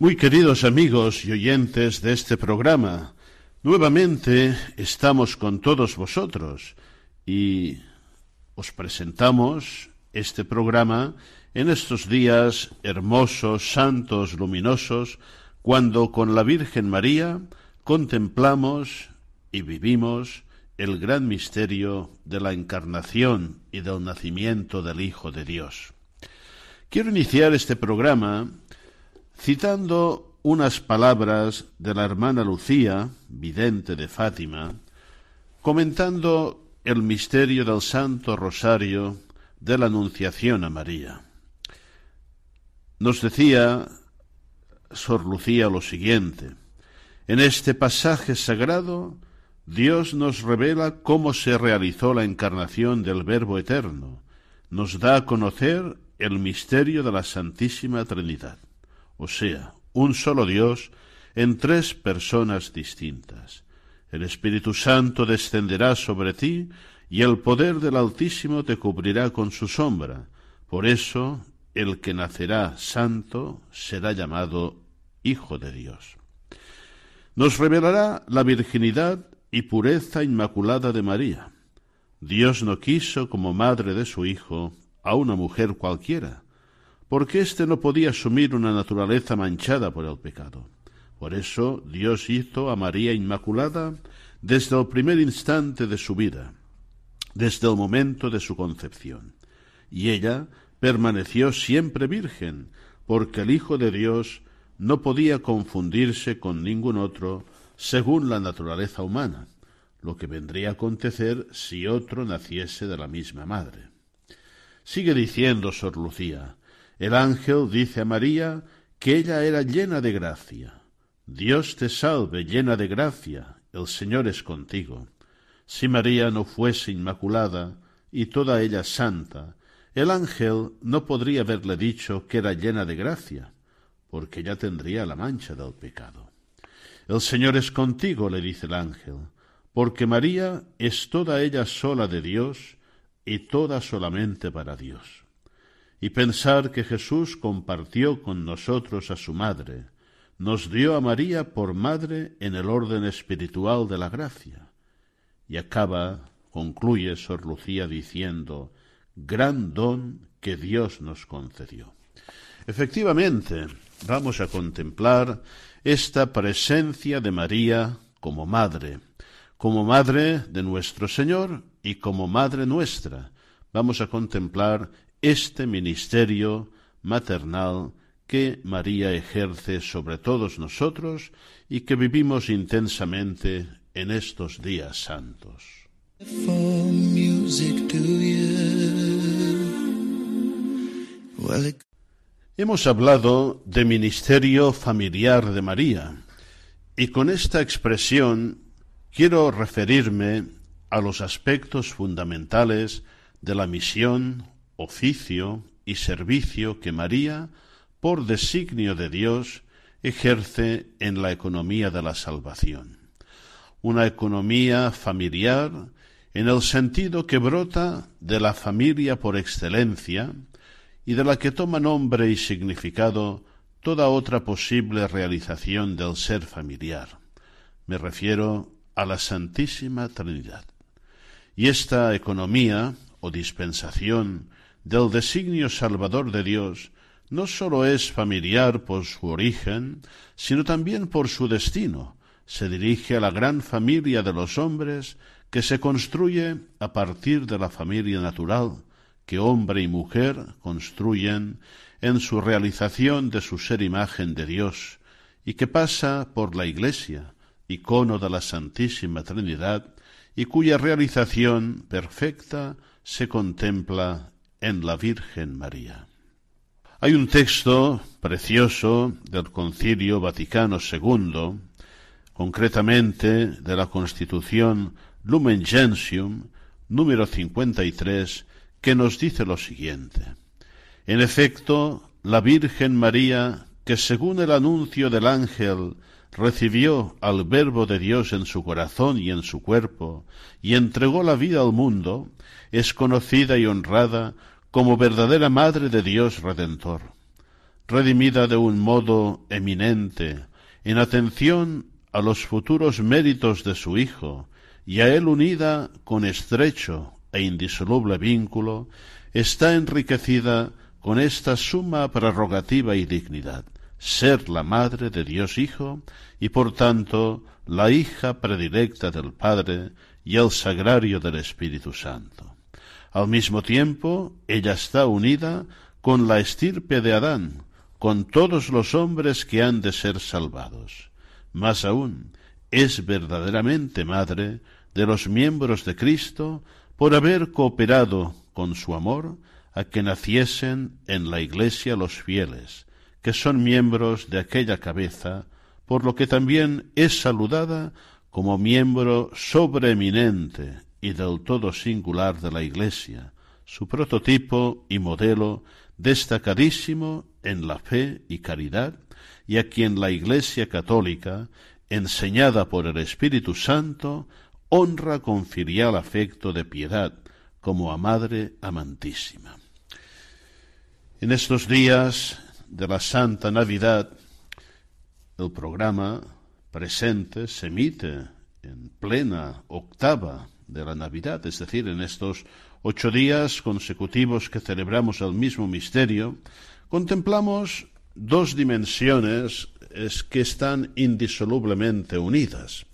Muy queridos amigos y oyentes de este programa, nuevamente estamos con todos vosotros y os presentamos este programa en estos días hermosos, santos, luminosos, cuando con la Virgen María contemplamos y vivimos el gran misterio de la encarnación y del nacimiento del Hijo de Dios. Quiero iniciar este programa citando unas palabras de la hermana Lucía, vidente de Fátima, comentando el misterio del Santo Rosario de la Anunciación a María. Nos decía Sor Lucía lo siguiente, en este pasaje sagrado Dios nos revela cómo se realizó la encarnación del Verbo Eterno, nos da a conocer el misterio de la Santísima Trinidad o sea, un solo Dios en tres personas distintas. El Espíritu Santo descenderá sobre ti y el poder del Altísimo te cubrirá con su sombra. Por eso, el que nacerá santo será llamado Hijo de Dios. Nos revelará la virginidad y pureza inmaculada de María. Dios no quiso como madre de su Hijo a una mujer cualquiera, porque éste no podía asumir una naturaleza manchada por el pecado. Por eso Dios hizo a María Inmaculada desde el primer instante de su vida, desde el momento de su concepción. Y ella permaneció siempre virgen, porque el Hijo de Dios no podía confundirse con ningún otro según la naturaleza humana, lo que vendría a acontecer si otro naciese de la misma madre. Sigue diciendo Sor Lucía, el ángel dice a María que ella era llena de gracia. Dios te salve, llena de gracia, el Señor es contigo. Si María no fuese inmaculada y toda ella santa, el ángel no podría haberle dicho que era llena de gracia, porque ya tendría la mancha del pecado. El Señor es contigo, le dice el ángel, porque María es toda ella sola de Dios y toda solamente para Dios y pensar que Jesús compartió con nosotros a su madre, nos dio a María por madre en el orden espiritual de la gracia. Y acaba, concluye Sor Lucía diciendo, gran don que Dios nos concedió. Efectivamente, vamos a contemplar esta presencia de María como madre, como madre de nuestro Señor y como madre nuestra. Vamos a contemplar este ministerio maternal que María ejerce sobre todos nosotros y que vivimos intensamente en estos días santos. Hemos hablado de ministerio familiar de María y con esta expresión quiero referirme a los aspectos fundamentales de la misión oficio y servicio que María, por designio de Dios, ejerce en la economía de la salvación. Una economía familiar en el sentido que brota de la familia por excelencia y de la que toma nombre y significado toda otra posible realización del ser familiar. Me refiero a la Santísima Trinidad. Y esta economía o dispensación del designio salvador de Dios no sólo es familiar por su origen, sino también por su destino, se dirige a la gran familia de los hombres que se construye a partir de la familia natural que hombre y mujer construyen en su realización de su ser imagen de Dios y que pasa por la Iglesia, icono de la Santísima Trinidad, y cuya realización perfecta se contempla en la Virgen María. Hay un texto precioso del Concilio Vaticano II, concretamente de la Constitución Lumen Gentium, número 53, que nos dice lo siguiente. En efecto, la Virgen María, que según el anuncio del ángel recibió al Verbo de Dios en su corazón y en su cuerpo, y entregó la vida al mundo, es conocida y honrada como verdadera Madre de Dios Redentor, redimida de un modo eminente, en atención a los futuros méritos de su Hijo, y a él unida con estrecho e indisoluble vínculo, está enriquecida con esta suma prerrogativa y dignidad, ser la madre de Dios Hijo y por tanto la hija predilecta del Padre y el sagrario del Espíritu Santo. Al mismo tiempo, ella está unida con la estirpe de Adán, con todos los hombres que han de ser salvados. Más aún, es verdaderamente madre de los miembros de Cristo por haber cooperado con su amor a que naciesen en la Iglesia los fieles, que son miembros de aquella cabeza, por lo que también es saludada como miembro sobreeminente y del todo singular de la Iglesia, su prototipo y modelo destacadísimo en la fe y caridad, y a quien la Iglesia católica, enseñada por el Espíritu Santo, honra con filial afecto de piedad, como a Madre amantísima. En estos días de la Santa Navidad, el programa presente se emite en plena octava de la Navidad, es decir, en estos ocho días consecutivos que celebramos el mismo misterio, contemplamos dos dimensiones que están indisolublemente unidas.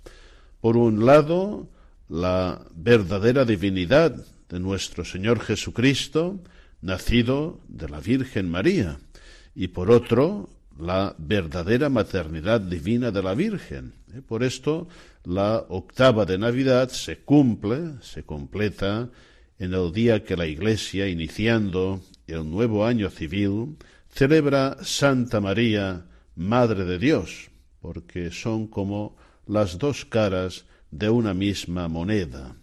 Por un lado, la verdadera divinidad de nuestro Señor Jesucristo, nacido de la Virgen María, y por otro, la verdadera maternidad divina de la Virgen. ¿eh? Por esto, la octava de Navidad se cumple, se completa en el día que la Iglesia, iniciando el nuevo año civil, celebra Santa María, Madre de Dios, porque son como las dos caras de una misma moneda.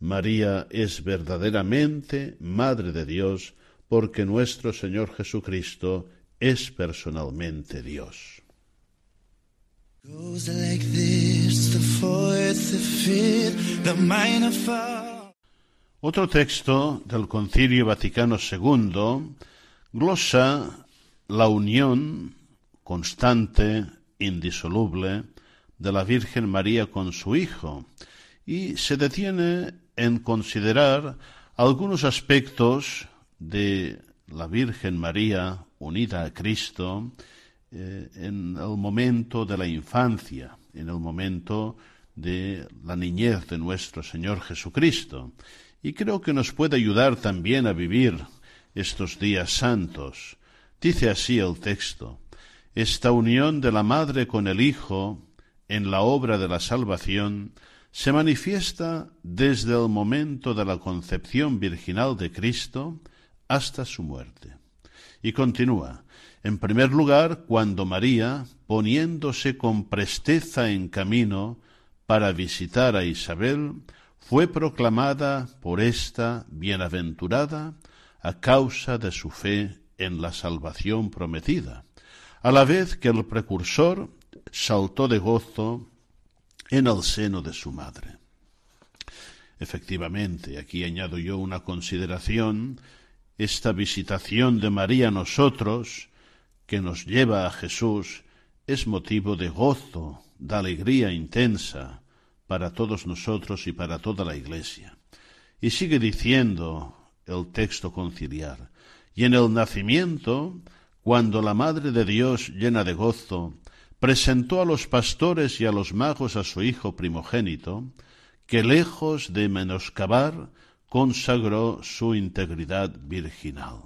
María es verdaderamente Madre de Dios, porque nuestro Señor Jesucristo es personalmente Dios. Otro texto del Concilio Vaticano II glosa la unión constante, indisoluble, de la Virgen María con su Hijo y se detiene en considerar algunos aspectos de la Virgen María unida a Cristo eh, en el momento de la infancia, en el momento de la niñez de nuestro Señor Jesucristo. Y creo que nos puede ayudar también a vivir estos días santos. Dice así el texto, esta unión de la Madre con el Hijo en la obra de la salvación se manifiesta desde el momento de la concepción virginal de Cristo hasta su muerte. Y continúa, en primer lugar, cuando María, poniéndose con presteza en camino para visitar a Isabel, fue proclamada por esta bienaventurada a causa de su fe en la salvación prometida, a la vez que el precursor saltó de gozo en el seno de su madre. Efectivamente, aquí añado yo una consideración, esta visitación de María a nosotros, que nos lleva a Jesús, es motivo de gozo, de alegría intensa para todos nosotros y para toda la Iglesia. Y sigue diciendo el texto conciliar, y en el nacimiento, cuando la Madre de Dios, llena de gozo, presentó a los pastores y a los magos a su hijo primogénito, que lejos de menoscabar, consagró su integridad virginal.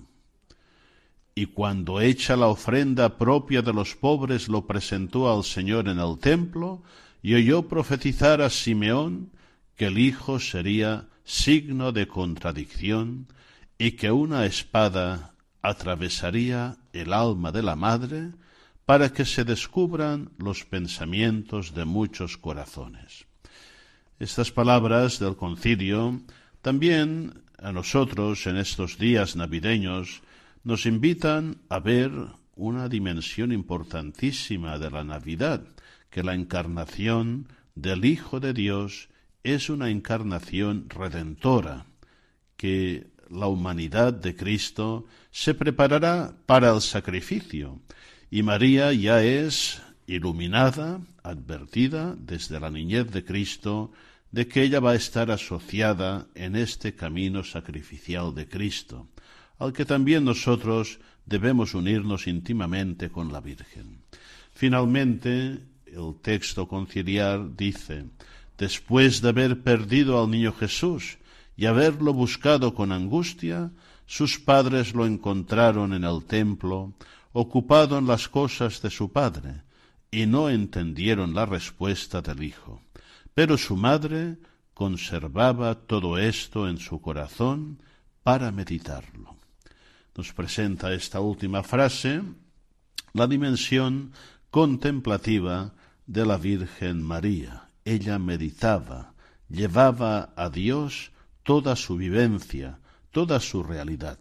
Y cuando hecha la ofrenda propia de los pobres lo presentó al Señor en el templo, y oyó profetizar a Simeón que el hijo sería signo de contradicción y que una espada atravesaría el alma de la madre para que se descubran los pensamientos de muchos corazones. Estas palabras del concilio también a nosotros en estos días navideños nos invitan a ver una dimensión importantísima de la Navidad, que la encarnación del Hijo de Dios es una encarnación redentora, que la humanidad de Cristo se preparará para el sacrificio, y María ya es iluminada, advertida desde la niñez de Cristo, de que ella va a estar asociada en este camino sacrificial de Cristo, al que también nosotros debemos unirnos íntimamente con la Virgen. Finalmente, el texto conciliar dice, después de haber perdido al niño Jesús y haberlo buscado con angustia, sus padres lo encontraron en el templo, ocupado en las cosas de su padre, y no entendieron la respuesta del hijo. Pero su madre conservaba todo esto en su corazón para meditarlo. Nos presenta esta última frase la dimensión contemplativa de la Virgen María. Ella meditaba, llevaba a Dios toda su vivencia, toda su realidad.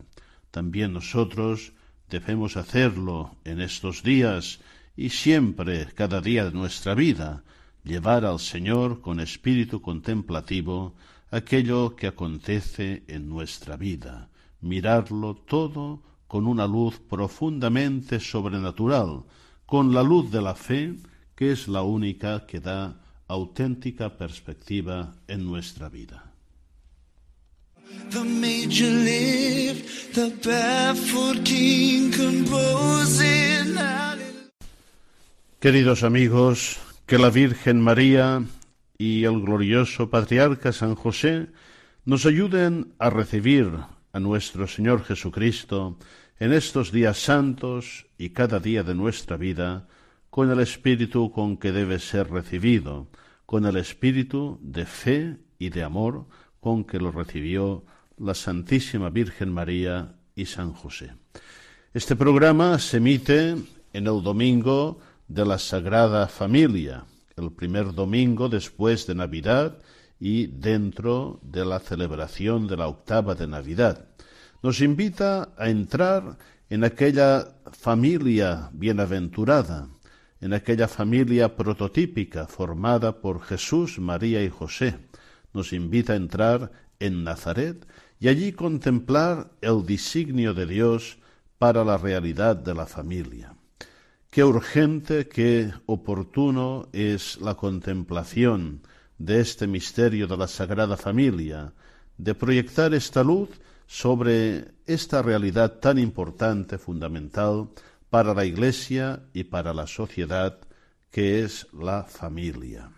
También nosotros debemos hacerlo en estos días y siempre, cada día de nuestra vida, llevar al Señor con espíritu contemplativo aquello que acontece en nuestra vida, mirarlo todo con una luz profundamente sobrenatural, con la luz de la fe, que es la única que da auténtica perspectiva en nuestra vida. Queridos amigos, que la Virgen María y el glorioso patriarca San José nos ayuden a recibir a nuestro Señor Jesucristo en estos días santos y cada día de nuestra vida con el espíritu con que debe ser recibido, con el espíritu de fe y de amor con que lo recibió la Santísima Virgen María y San José. Este programa se emite en el domingo de la Sagrada Familia, el primer domingo después de Navidad y dentro de la celebración de la octava de Navidad nos invita a entrar en aquella familia bienaventurada, en aquella familia prototípica formada por Jesús, María y José. Nos invita a entrar en Nazaret y allí contemplar el designio de Dios para la realidad de la familia. Qué urgente, qué oportuno es la contemplación de este misterio de la Sagrada Familia, de proyectar esta luz sobre esta realidad tan importante, fundamental para la Iglesia y para la sociedad, que es la familia.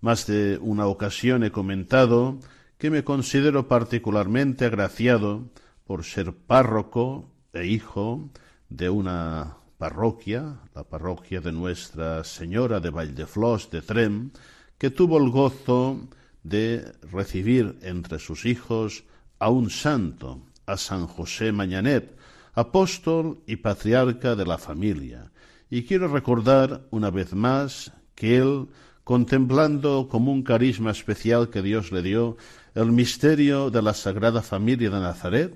Más de una ocasión he comentado que me considero particularmente agraciado por ser párroco e hijo de una parroquia, la parroquia de Nuestra Señora de Valldeflós de Trem, que tuvo el gozo de recibir entre sus hijos a un santo, a San José Mañanet, apóstol y patriarca de la familia. Y quiero recordar una vez más que él, contemplando como un carisma especial que Dios le dio el misterio de la Sagrada Familia de Nazaret,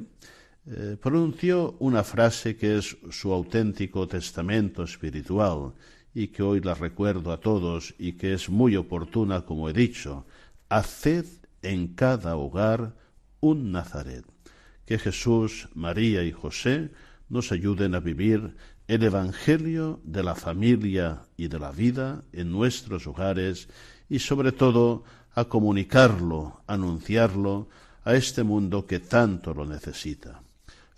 eh, pronunció una frase que es su auténtico testamento espiritual y que hoy la recuerdo a todos y que es muy oportuna, como he dicho. Haced en cada hogar un Nazaret. Que Jesús, María y José nos ayuden a vivir el Evangelio de la familia y de la vida en nuestros hogares y sobre todo a comunicarlo, anunciarlo a este mundo que tanto lo necesita.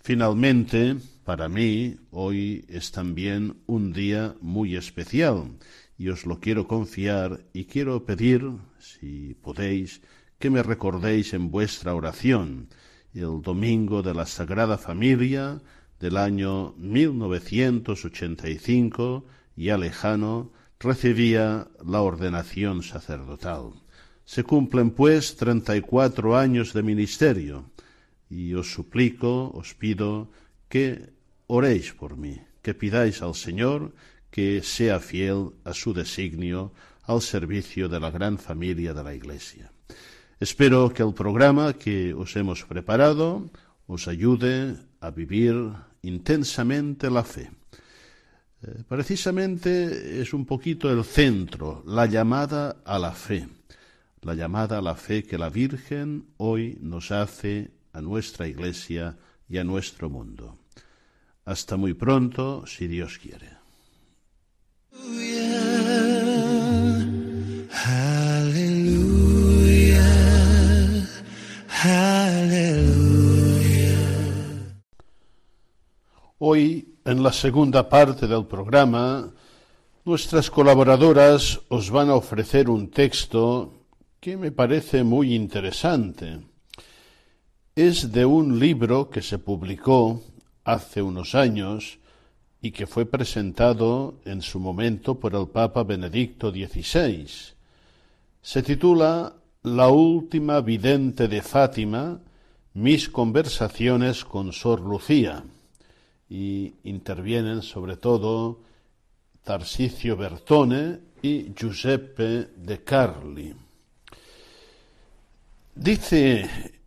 Finalmente, para mí hoy es también un día muy especial y os lo quiero confiar y quiero pedir, si podéis, que me recordéis en vuestra oración el domingo de la Sagrada Familia del año 1985, ya lejano, recibía la ordenación sacerdotal. Se cumplen, pues, treinta y cuatro años de ministerio, y os suplico, os pido que oréis por mí, que pidáis al Señor que sea fiel a su designio al servicio de la gran familia de la Iglesia. Espero que el programa que os hemos preparado os ayude a vivir intensamente la fe. Eh, precisamente es un poquito el centro, la llamada a la fe, la llamada a la fe que la Virgen hoy nos hace a nuestra Iglesia y a nuestro mundo. Hasta muy pronto, si Dios quiere. Hoy, en la segunda parte del programa, nuestras colaboradoras os van a ofrecer un texto que me parece muy interesante. Es de un libro que se publicó hace unos años y que fue presentado en su momento por el Papa Benedicto XVI. Se titula La última vidente de Fátima, mis conversaciones con Sor Lucía y intervienen sobre todo Tarsicio Bertone y Giuseppe de Carli. Dice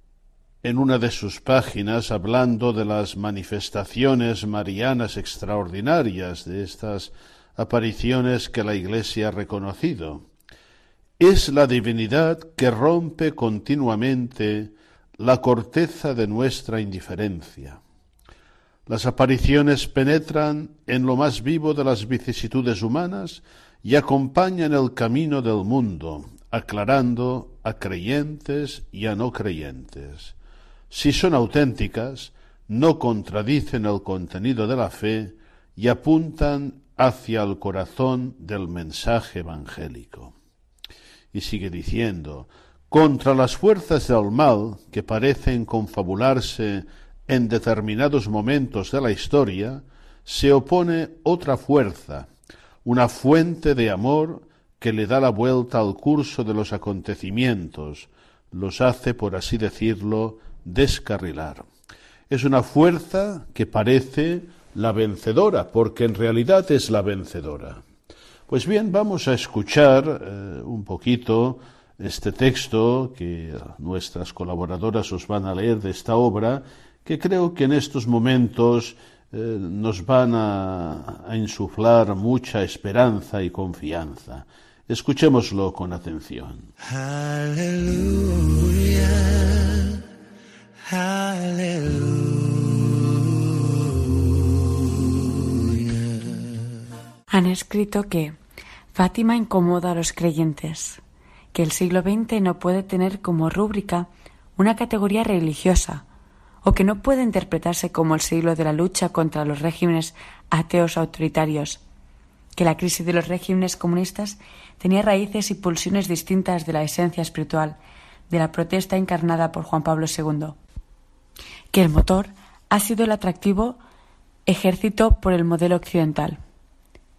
en una de sus páginas hablando de las manifestaciones marianas extraordinarias, de estas apariciones que la Iglesia ha reconocido. Es la divinidad que rompe continuamente la corteza de nuestra indiferencia. Las apariciones penetran en lo más vivo de las vicisitudes humanas y acompañan el camino del mundo, aclarando a creyentes y a no creyentes si son auténticas, no contradicen el contenido de la fe y apuntan hacia el corazón del mensaje evangélico. Y sigue diciendo, contra las fuerzas del mal que parecen confabularse en determinados momentos de la historia, se opone otra fuerza, una fuente de amor que le da la vuelta al curso de los acontecimientos, los hace, por así decirlo, descarrilar. Es una fuerza que parece la vencedora, porque en realidad es la vencedora. Pues bien, vamos a escuchar eh, un poquito este texto que nuestras colaboradoras os van a leer de esta obra, que creo que en estos momentos eh, nos van a, a insuflar mucha esperanza y confianza. Escuchémoslo con atención. Han escrito que Fátima incomoda a los creyentes, que el siglo XX no puede tener como rúbrica una categoría religiosa, o que no puede interpretarse como el siglo de la lucha contra los regímenes ateos autoritarios, que la crisis de los regímenes comunistas tenía raíces y pulsiones distintas de la esencia espiritual de la protesta encarnada por Juan Pablo II que el motor ha sido el atractivo ejército por el modelo occidental,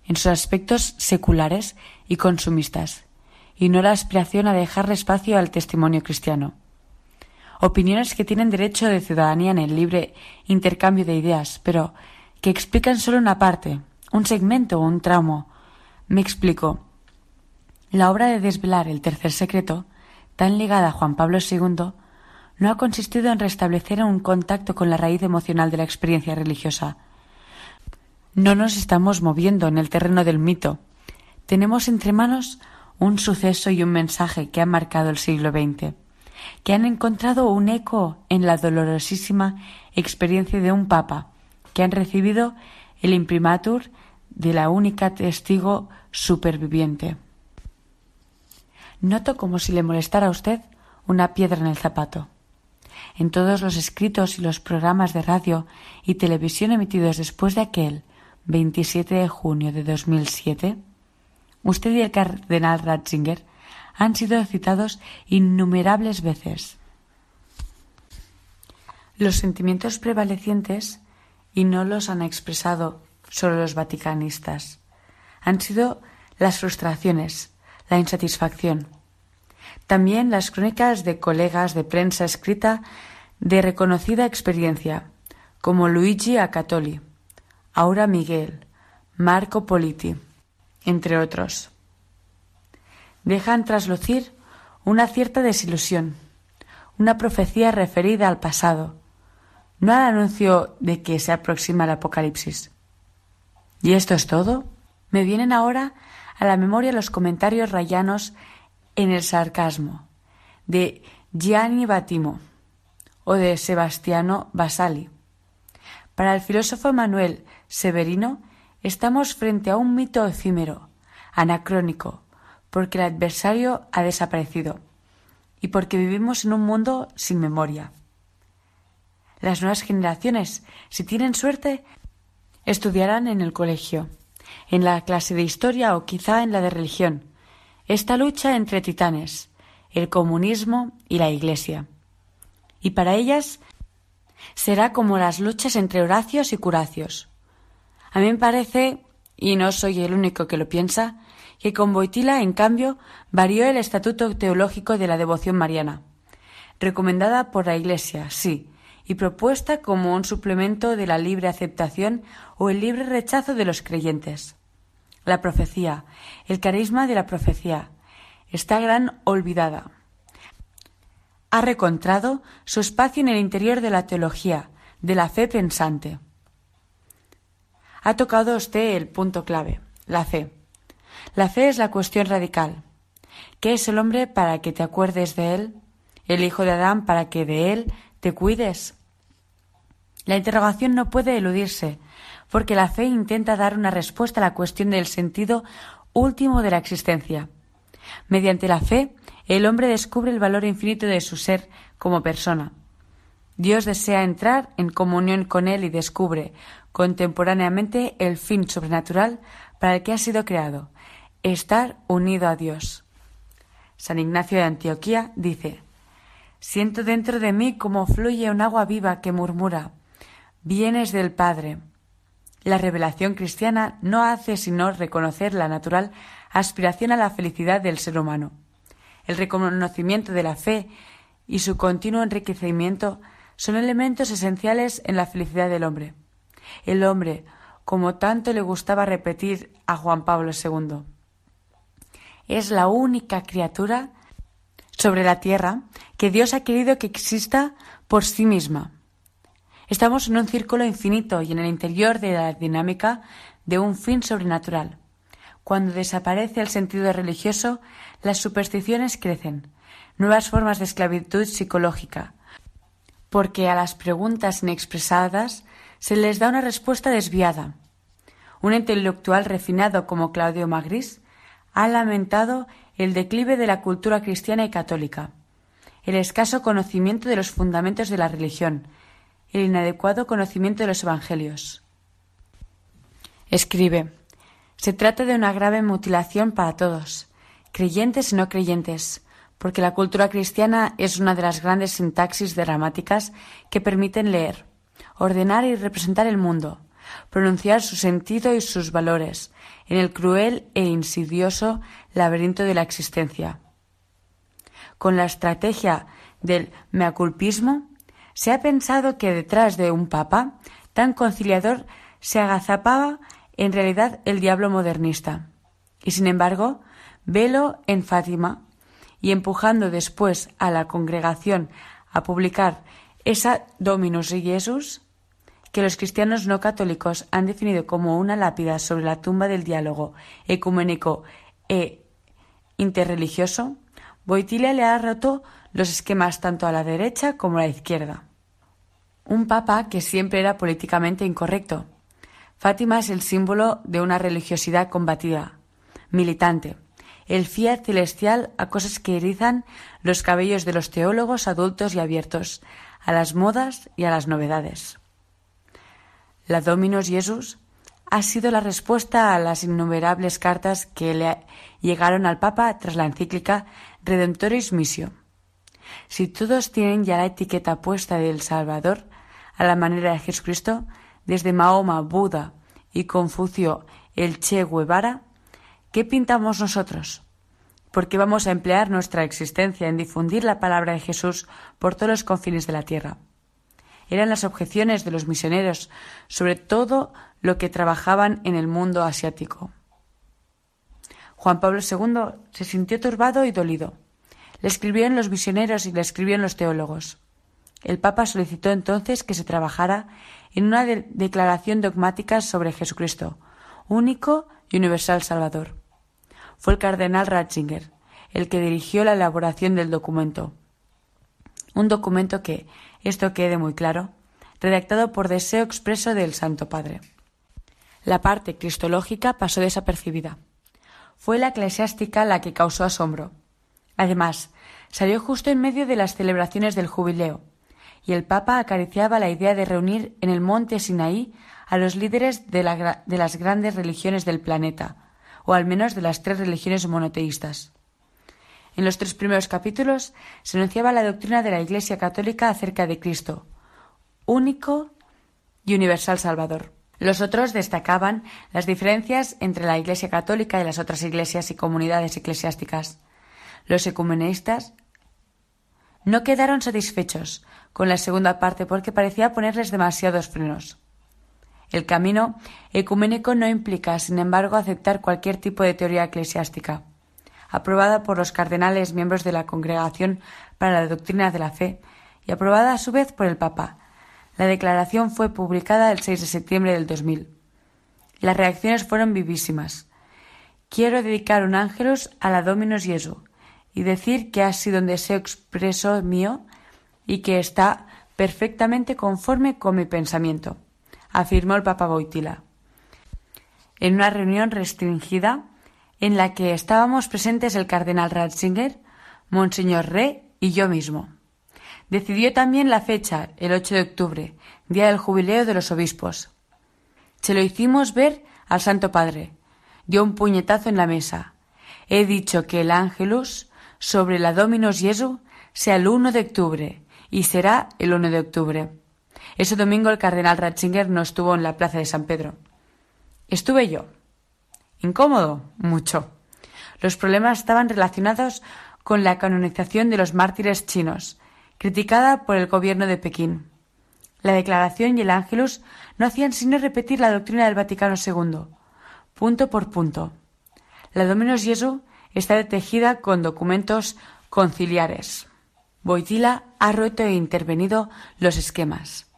en sus aspectos seculares y consumistas, y no la aspiración a dejar espacio al testimonio cristiano. Opiniones que tienen derecho de ciudadanía en el libre intercambio de ideas, pero que explican solo una parte, un segmento o un tramo. Me explico. La obra de desvelar el tercer secreto, tan ligada a Juan Pablo II, no ha consistido en restablecer un contacto con la raíz emocional de la experiencia religiosa. No nos estamos moviendo en el terreno del mito. Tenemos entre manos un suceso y un mensaje que han marcado el siglo XX, que han encontrado un eco en la dolorosísima experiencia de un papa, que han recibido el imprimatur de la única testigo superviviente. Noto como si le molestara a usted una piedra en el zapato. En todos los escritos y los programas de radio y televisión emitidos después de aquel 27 de junio de 2007, usted y el cardenal Ratzinger han sido citados innumerables veces. Los sentimientos prevalecientes, y no los han expresado solo los vaticanistas, han sido las frustraciones, la insatisfacción. También las crónicas de colegas de prensa escrita de reconocida experiencia, como Luigi Acatoli, Aura Miguel, Marco Politi, entre otros. Dejan traslucir una cierta desilusión, una profecía referida al pasado, no al anuncio de que se aproxima el apocalipsis. ¿Y esto es todo? Me vienen ahora a la memoria los comentarios rayanos en el sarcasmo de Gianni Battimo o de Sebastiano Basali. Para el filósofo Manuel Severino, estamos frente a un mito efímero, anacrónico, porque el adversario ha desaparecido y porque vivimos en un mundo sin memoria. Las nuevas generaciones, si tienen suerte, estudiarán en el colegio, en la clase de historia o quizá en la de religión, esta lucha entre titanes, el comunismo y la Iglesia. Y para ellas será como las luchas entre Horacios y Curacios. A mí me parece, y no soy el único que lo piensa, que con Boitila, en cambio, varió el estatuto teológico de la devoción mariana, recomendada por la Iglesia, sí, y propuesta como un suplemento de la libre aceptación o el libre rechazo de los creyentes. La profecía, el carisma de la profecía, está gran olvidada. Ha recontrado su espacio en el interior de la teología, de la fe pensante. Ha tocado usted el punto clave, la fe. La fe es la cuestión radical. ¿Qué es el hombre para que te acuerdes de él? ¿El hijo de Adán para que de él te cuides? La interrogación no puede eludirse, porque la fe intenta dar una respuesta a la cuestión del sentido último de la existencia. Mediante la fe, el hombre descubre el valor infinito de su ser como persona. Dios desea entrar en comunión con él y descubre contemporáneamente el fin sobrenatural para el que ha sido creado, estar unido a Dios. San Ignacio de Antioquía dice Siento dentro de mí como fluye un agua viva que murmura Vienes del Padre. La revelación cristiana no hace sino reconocer la natural aspiración a la felicidad del ser humano. El reconocimiento de la fe y su continuo enriquecimiento son elementos esenciales en la felicidad del hombre. El hombre, como tanto le gustaba repetir a Juan Pablo II, es la única criatura sobre la tierra que Dios ha querido que exista por sí misma Estamos en un círculo infinito y en el interior de la dinámica de un fin sobrenatural. Cuando desaparece el sentido religioso, las supersticiones crecen, nuevas formas de esclavitud psicológica, porque a las preguntas inexpresadas se les da una respuesta desviada. Un intelectual refinado como Claudio Magris ha lamentado el declive de la cultura cristiana y católica, el escaso conocimiento de los fundamentos de la religión, el inadecuado conocimiento de los Evangelios. Escribe Se trata de una grave mutilación para todos, creyentes y no creyentes, porque la cultura cristiana es una de las grandes sintaxis dramáticas que permiten leer, ordenar y representar el mundo, pronunciar su sentido y sus valores en el cruel e insidioso laberinto de la existencia. Con la estrategia del meaculpismo se ha pensado que detrás de un papa tan conciliador se agazapaba en realidad el diablo modernista. Y sin embargo, velo en Fátima y empujando después a la congregación a publicar esa Dominus Jesus, que los cristianos no católicos han definido como una lápida sobre la tumba del diálogo ecuménico e interreligioso, Boitilia le ha roto los esquemas tanto a la derecha como a la izquierda. Un papa que siempre era políticamente incorrecto. Fátima es el símbolo de una religiosidad combatida, militante, el fiat celestial a cosas que erizan los cabellos de los teólogos adultos y abiertos, a las modas y a las novedades. La Dominus Jesus ha sido la respuesta a las innumerables cartas que le llegaron al Papa tras la encíclica Redemptoris Missio. Si todos tienen ya la etiqueta puesta del Salvador, a la manera de Jesucristo, desde Mahoma, Buda y Confucio, el Che Guevara, ¿qué pintamos nosotros? ¿Por qué vamos a emplear nuestra existencia en difundir la palabra de Jesús por todos los confines de la tierra? Eran las objeciones de los misioneros sobre todo lo que trabajaban en el mundo asiático. Juan Pablo II se sintió turbado y dolido. Le escribieron los misioneros y le escribieron los teólogos. El Papa solicitó entonces que se trabajara en una declaración dogmática sobre Jesucristo, único y universal Salvador. Fue el cardenal Ratzinger el que dirigió la elaboración del documento. Un documento que, esto quede muy claro, redactado por deseo expreso del Santo Padre. La parte cristológica pasó desapercibida. Fue la eclesiástica la que causó asombro. Además, salió justo en medio de las celebraciones del jubileo, y el Papa acariciaba la idea de reunir en el monte Sinaí a los líderes de, las grandes religiones del planeta, o al menos de las tres religiones monoteístas. En los tres primeros capítulos se anunciaba la doctrina de la Iglesia católica acerca de Cristo, único y universal Salvador. Los otros destacaban las diferencias entre la Iglesia católica y las otras iglesias y comunidades eclesiásticas. Los ecumenistas no quedaron satisfechos con la segunda parte porque parecía ponerles demasiados frenos. El camino ecuménico no implica, sin embargo, aceptar cualquier tipo de teoría eclesiástica. Aprobada por los cardenales miembros de la Congregación para la Doctrina de la Fe y aprobada a su vez por el Papa. La declaración fue publicada el 6 de septiembre del 2000. Las reacciones fueron vivísimas. Quiero dedicar un ángelus a la Dominus Jesu y decir que ha sido un deseo expreso mío y que está perfectamente conforme con mi pensamiento, afirmó el Papa Boitila. En una reunión restringida en la que estábamos presentes el cardenal Ratzinger, Monseñor Re y yo mismo. Decidió también la fecha, el 8 de octubre, día del jubileo de los obispos. Se lo hicimos ver al Santo Padre. Dio un puñetazo en la mesa. He dicho que el Ángelus sobre la Dominus Jesu sea el 1 de octubre y será el 1 de octubre. Ese domingo el cardenal Ratzinger no estuvo en la plaza de San Pedro. Estuve yo. Incómodo, mucho. Los problemas estaban relacionados con la canonización de los mártires chinos, criticada por el gobierno de Pekín. La Declaración y el Ángelus no hacían sino repetir la doctrina del Vaticano II, punto por punto. La Dominus Jesu está tejida con documentos conciliares. Boitila ha roto e intervenido los esquemas.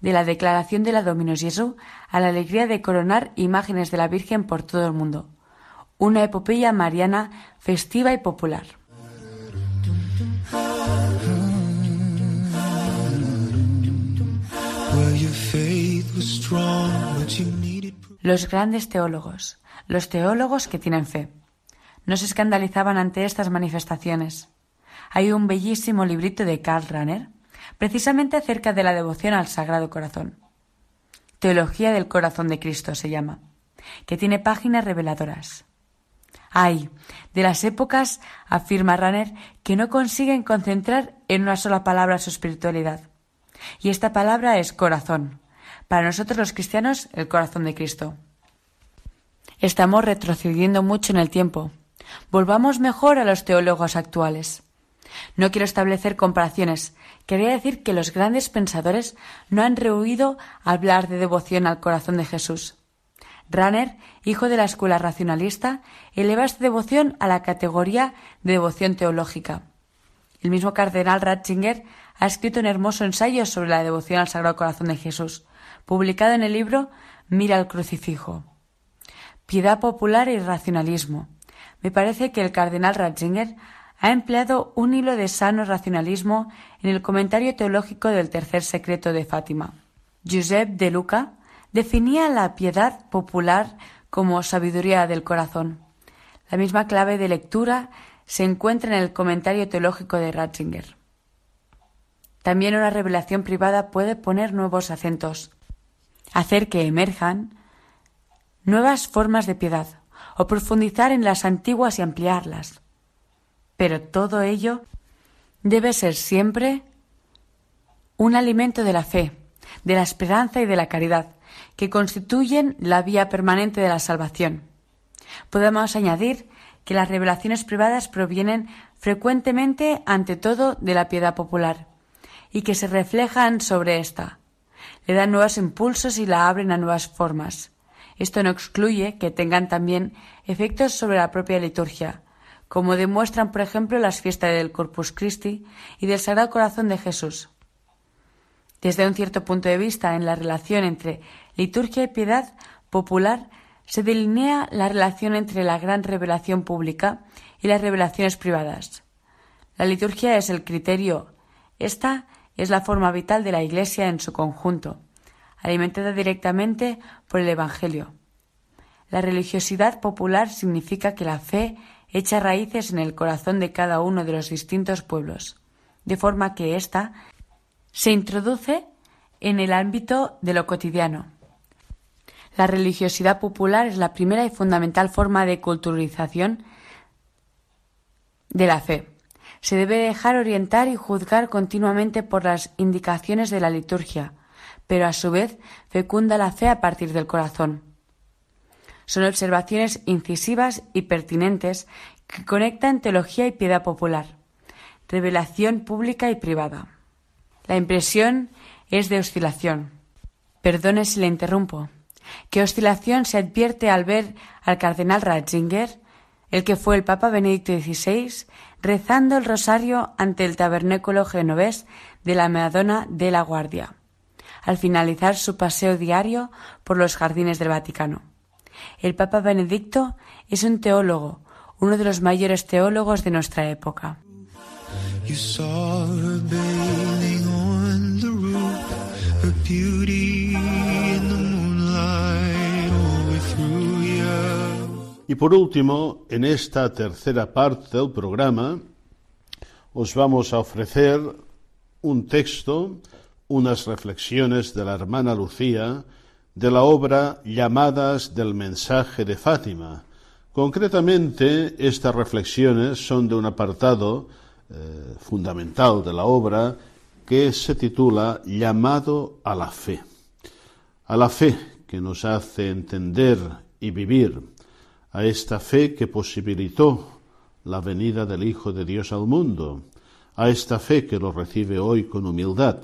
De la declaración de la Dominus Jesu a la alegría de coronar imágenes de la Virgen por todo el mundo. Una epopeya mariana festiva y popular. Los grandes teólogos, los teólogos que tienen fe, no se escandalizaban ante estas manifestaciones hay un bellísimo librito de Karl Rahner, precisamente acerca de la devoción al Sagrado Corazón. Teología del Corazón de Cristo se llama, que tiene páginas reveladoras. Hay de las épocas, afirma Rahner, que no consiguen concentrar en una sola palabra su espiritualidad. Y esta palabra es corazón. Para nosotros los cristianos, el corazón de Cristo. Estamos retrocediendo mucho en el tiempo. Volvamos mejor a los teólogos actuales. No quiero establecer comparaciones. Quería decir que los grandes pensadores no han rehuido hablar de devoción al corazón de Jesús. Ranner, hijo de la escuela racionalista, eleva esta devoción a la categoría de devoción teológica. El mismo cardenal Ratzinger ha escrito un hermoso ensayo sobre la devoción al Sagrado Corazón de Jesús, publicado en el libro Mira al crucifijo. Piedad popular y racionalismo. Me parece que el cardenal Ratzinger ha empleado un hilo de sano racionalismo en el comentario teológico del tercer secreto de Fátima. Josep de Luca definía la piedad popular como sabiduría del corazón. La misma clave de lectura se encuentra en el comentario teológico de Ratzinger. También una revelación privada puede poner nuevos acentos, hacer que emerjan nuevas formas de piedad o profundizar en las antiguas y ampliarlas. Pero todo ello debe ser siempre un alimento de la fe, de la esperanza y de la caridad, que constituyen la vía permanente de la salvación. Podemos añadir que las revelaciones privadas provienen frecuentemente, ante todo, de la piedad popular, y que se reflejan sobre ésta. Le dan nuevos impulsos y la abren a nuevas formas. Esto no excluye que tengan también efectos sobre la propia liturgia, como demuestran, por ejemplo, las fiestas del Corpus Christi y del Sagrado Corazón de Jesús. Desde un cierto punto de vista, en la relación entre liturgia y piedad popular, se delinea la relación entre la gran revelación pública y las revelaciones privadas. La liturgia es el criterio. Esta es la forma vital de la Iglesia en su conjunto, alimentada directamente por el Evangelio. La religiosidad popular significa que la fe echa raíces en el corazón de cada uno de los distintos pueblos, de forma que ésta se introduce en el ámbito de lo cotidiano. La religiosidad popular es la primera y fundamental forma de culturalización de la fe. Se debe dejar orientar y juzgar continuamente por las indicaciones de la liturgia, pero a su vez fecunda la fe a partir del corazón. Son observaciones incisivas y pertinentes que conectan teología y piedad popular, revelación pública y privada. La impresión es de oscilación. Perdone si le interrumpo. ¿Qué oscilación se advierte al ver al cardenal Ratzinger, el que fue el Papa Benedicto XVI, rezando el rosario ante el tabernáculo genovés de la Madonna de la Guardia, al finalizar su paseo diario por los jardines del Vaticano? El Papa Benedicto es un teólogo, uno de los mayores teólogos de nuestra época. Y por último, en esta tercera parte del programa, os vamos a ofrecer un texto, unas reflexiones de la hermana Lucía de la obra Llamadas del mensaje de Fátima. Concretamente, estas reflexiones son de un apartado eh, fundamental de la obra que se titula Llamado a la fe. A la fe que nos hace entender y vivir, a esta fe que posibilitó la venida del Hijo de Dios al mundo, a esta fe que lo recibe hoy con humildad.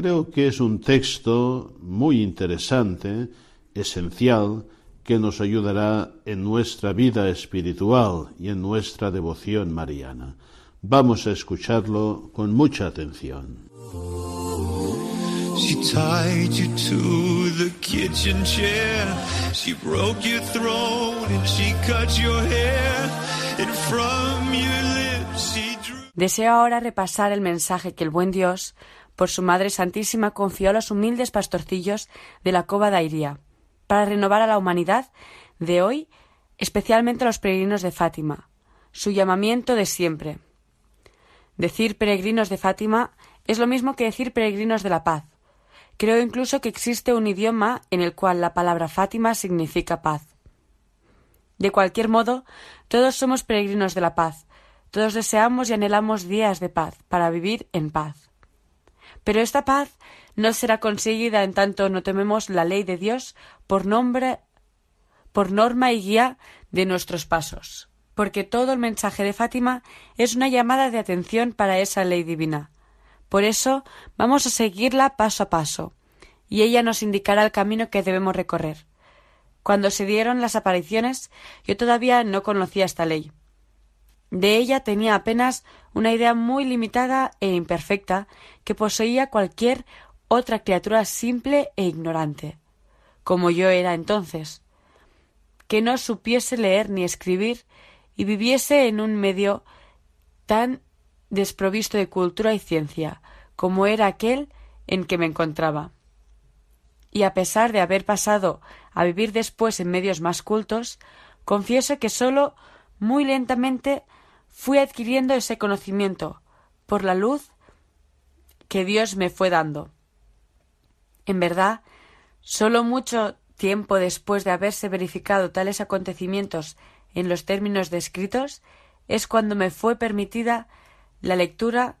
Creo que es un texto muy interesante, esencial, que nos ayudará en nuestra vida espiritual y en nuestra devoción mariana. Vamos a escucharlo con mucha atención. She tied you to the kitchen chair. She broke your throat and she cut your hair. And from your lips she drew. Deseo ahora repasar el mensaje que el buen Dios, por su Madre Santísima, confió a los humildes pastorcillos de la Cova de Airía, para renovar a la humanidad de hoy, especialmente a los peregrinos de Fátima, su llamamiento de siempre. Decir peregrinos de Fátima es lo mismo que decir peregrinos de la paz. Creo incluso que existe un idioma en el cual la palabra Fátima significa paz. De cualquier modo, todos somos peregrinos de la paz, todos deseamos y anhelamos días de paz para vivir en paz. Pero esta paz no será conseguida en tanto no tememos la ley de Dios por nombre, por norma y guía de nuestros pasos porque todo el mensaje de Fátima es una llamada de atención para esa ley divina. Por eso vamos a seguirla paso a paso, y ella nos indicará el camino que debemos recorrer. Cuando se dieron las apariciones, yo todavía no conocía esta ley. De ella tenía apenas una idea muy limitada e imperfecta que poseía cualquier otra criatura simple e ignorante, como yo era entonces, que no supiese leer ni escribir y viviese en un medio tan desprovisto de cultura y ciencia como era aquel en que me encontraba. Y a pesar de haber pasado a vivir después en medios más cultos, confieso que sólo muy lentamente fui adquiriendo ese conocimiento por la luz que Dios me fue dando. En verdad, solo mucho tiempo después de haberse verificado tales acontecimientos en los términos descritos, es cuando me fue permitida la lectura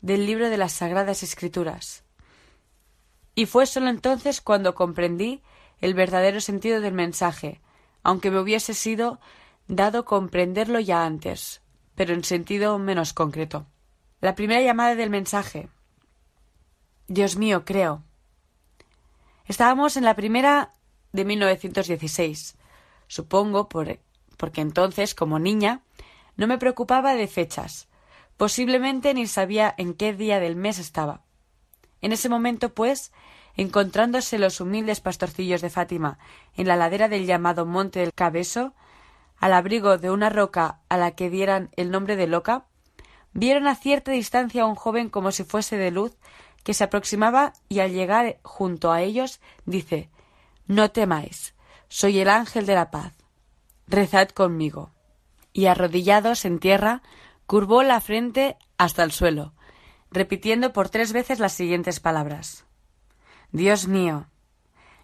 del libro de las Sagradas Escrituras. Y fue solo entonces cuando comprendí el verdadero sentido del mensaje, aunque me hubiese sido dado comprenderlo ya antes, pero en sentido menos concreto. La primera llamada del mensaje. Dios mío, creo. Estábamos en la primera de 1916. Supongo por, porque entonces, como niña, no me preocupaba de fechas. Posiblemente ni sabía en qué día del mes estaba. En ese momento, pues, encontrándose los humildes pastorcillos de Fátima en la ladera del llamado Monte del Cabeso, al abrigo de una roca a la que dieran el nombre de Loca, vieron a cierta distancia a un joven como si fuese de luz que se aproximaba y al llegar junto a ellos dice No temáis, soy el ángel de la paz. Rezad conmigo. Y arrodillados en tierra, curvó la frente hasta el suelo, repitiendo por tres veces las siguientes palabras Dios mío,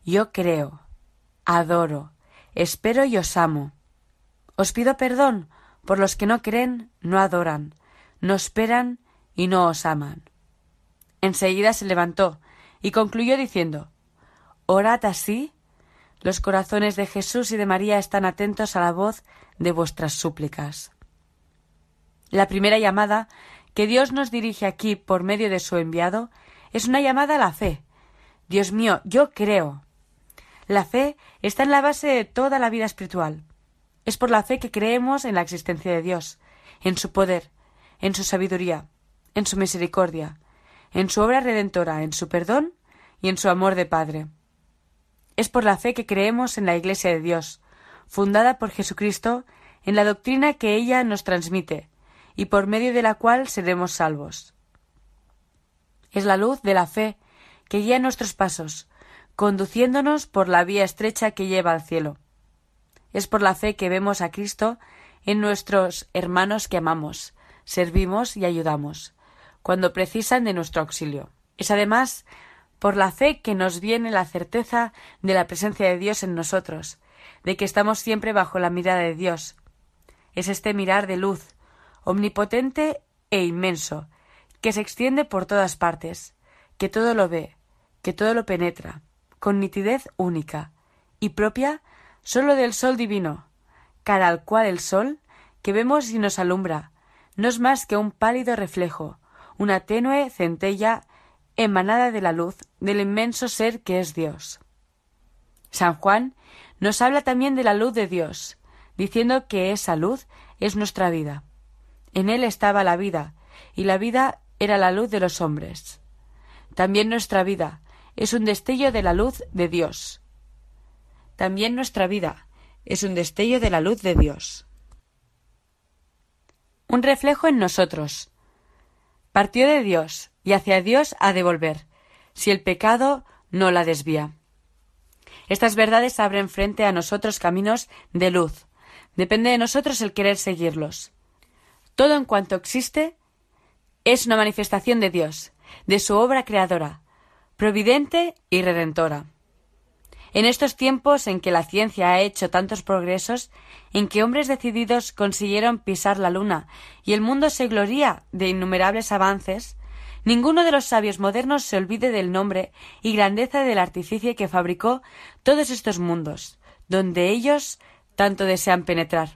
yo creo, adoro, espero y os amo. Os pido perdón por los que no creen, no adoran, no esperan y no os aman. Enseguida se levantó y concluyó diciendo Orad así. Los corazones de Jesús y de María están atentos a la voz de vuestras súplicas. La primera llamada que Dios nos dirige aquí por medio de su enviado es una llamada a la fe, Dios mío, yo creo. La fe está en la base de toda la vida espiritual. Es por la fe que creemos en la existencia de Dios, en su poder, en su sabiduría, en su misericordia, en su obra redentora, en su perdón y en su amor de Padre. Es por la fe que creemos en la Iglesia de Dios, fundada por Jesucristo, en la doctrina que ella nos transmite, y por medio de la cual seremos salvos. Es la luz de la fe que guía nuestros pasos, conduciéndonos por la vía estrecha que lleva al cielo. Es por la fe que vemos a Cristo en nuestros hermanos que amamos, servimos y ayudamos, cuando precisan de nuestro auxilio. Es además por la fe que nos viene la certeza de la presencia de Dios en nosotros, de que estamos siempre bajo la mirada de Dios. Es este mirar de luz, omnipotente e inmenso, que se extiende por todas partes, que todo lo ve, que todo lo penetra, con nitidez única, y propia sólo del sol divino, cara al cual el sol, que vemos y nos alumbra, no es más que un pálido reflejo, una tenue centella emanada de la luz del inmenso ser que es Dios. San Juan nos habla también de la luz de Dios, diciendo que esa luz es nuestra vida. En él estaba la vida, y la vida era la luz de los hombres. También nuestra vida, es un destello de la luz de Dios. También nuestra vida es un destello de la luz de Dios. Un reflejo en nosotros. Partió de Dios y hacia Dios ha de volver, si el pecado no la desvía. Estas verdades abren frente a nosotros caminos de luz. Depende de nosotros el querer seguirlos. Todo en cuanto existe es una manifestación de Dios, de su obra creadora, providente y redentora. En estos tiempos en que la ciencia ha hecho tantos progresos, en que hombres decididos consiguieron pisar la luna y el mundo se gloría de innumerables avances, ninguno de los sabios modernos se olvide del nombre y grandeza del artificio que fabricó todos estos mundos, donde ellos tanto desean penetrar.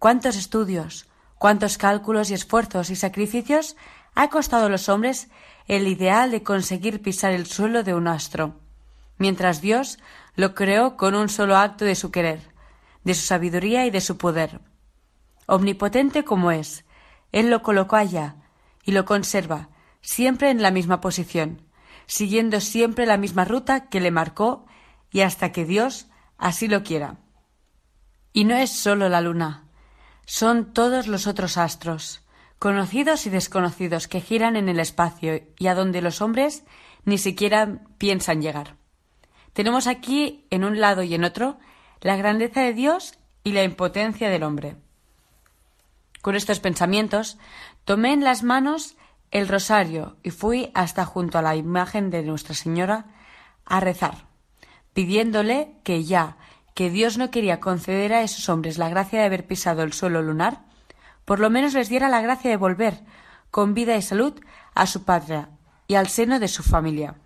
Cuántos estudios, cuántos cálculos y esfuerzos y sacrificios ha costado a los hombres el ideal de conseguir pisar el suelo de un astro, mientras Dios lo creó con un solo acto de su querer, de su sabiduría y de su poder. Omnipotente como es, Él lo colocó allá y lo conserva, siempre en la misma posición, siguiendo siempre la misma ruta que le marcó y hasta que Dios así lo quiera. Y no es sólo la luna, son todos los otros astros, conocidos y desconocidos, que giran en el espacio y a donde los hombres ni siquiera piensan llegar. Tenemos aquí, en un lado y en otro, la grandeza de Dios y la impotencia del hombre. Con estos pensamientos, tomé en las manos el rosario y fui hasta junto a la imagen de Nuestra Señora a rezar, pidiéndole que ya que Dios no quería conceder a esos hombres la gracia de haber pisado el suelo lunar, por lo menos les diera la gracia de volver, con vida y salud, a su patria y al seno de su familia.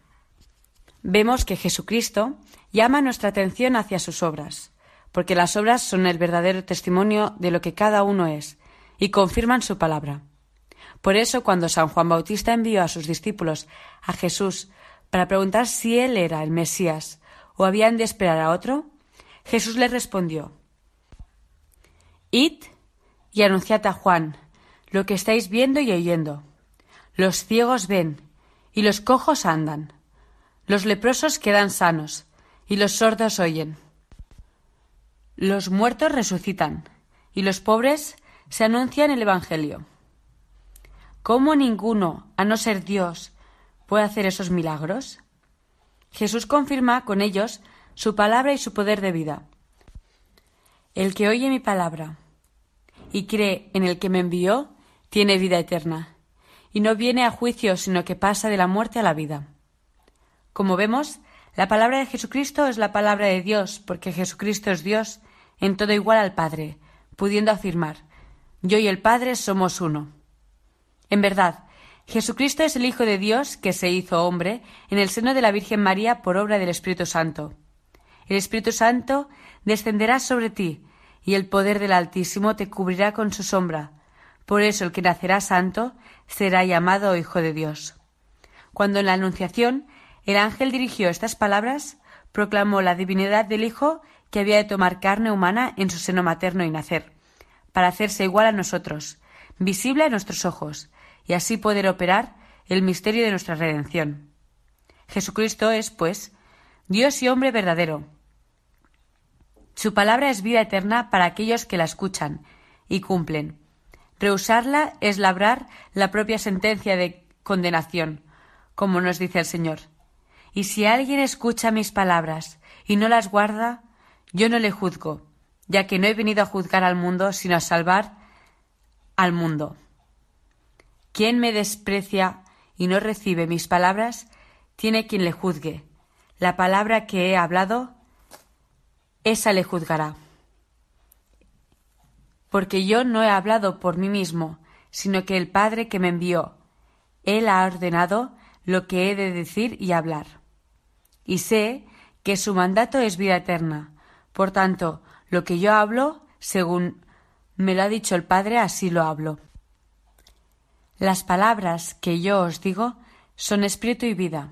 Vemos que Jesucristo llama nuestra atención hacia sus obras, porque las obras son el verdadero testimonio de lo que cada uno es, y confirman su palabra. Por eso, cuando San Juan Bautista envió a sus discípulos a Jesús para preguntar si él era el Mesías o habían de esperar a otro, Jesús les respondió Id y anunciad a Juan lo que estáis viendo y oyendo. Los ciegos ven y los cojos andan. Los leprosos quedan sanos y los sordos oyen. Los muertos resucitan y los pobres se anuncian el Evangelio. ¿Cómo ninguno, a no ser Dios, puede hacer esos milagros? Jesús confirma con ellos su palabra y su poder de vida. El que oye mi palabra y cree en el que me envió, tiene vida eterna, y no viene a juicio, sino que pasa de la muerte a la vida. Como vemos, la palabra de Jesucristo es la palabra de Dios, porque Jesucristo es Dios en todo igual al Padre, pudiendo afirmar, yo y el Padre somos uno. En verdad, Jesucristo es el Hijo de Dios que se hizo hombre en el seno de la Virgen María por obra del Espíritu Santo. El Espíritu Santo descenderá sobre ti, y el poder del Altísimo te cubrirá con su sombra. Por eso el que nacerá santo será llamado Hijo de Dios. Cuando en la Anunciación el ángel dirigió estas palabras, proclamó la divinidad del Hijo que había de tomar carne humana en su seno materno y nacer, para hacerse igual a nosotros, visible a nuestros ojos, y así poder operar el misterio de nuestra redención. Jesucristo es, pues, Dios y hombre verdadero. Su palabra es vida eterna para aquellos que la escuchan y cumplen. Rehusarla es labrar la propia sentencia de condenación, como nos dice el Señor. Y si alguien escucha mis palabras y no las guarda, yo no le juzgo, ya que no he venido a juzgar al mundo, sino a salvar al mundo. Quien me desprecia y no recibe mis palabras, tiene quien le juzgue. La palabra que he hablado, esa le juzgará. Porque yo no he hablado por mí mismo, sino que el Padre que me envió, Él ha ordenado lo que he de decir y hablar. Y sé que su mandato es vida eterna. Por tanto, lo que yo hablo, según me lo ha dicho el Padre, así lo hablo. Las palabras que yo os digo son espíritu y vida.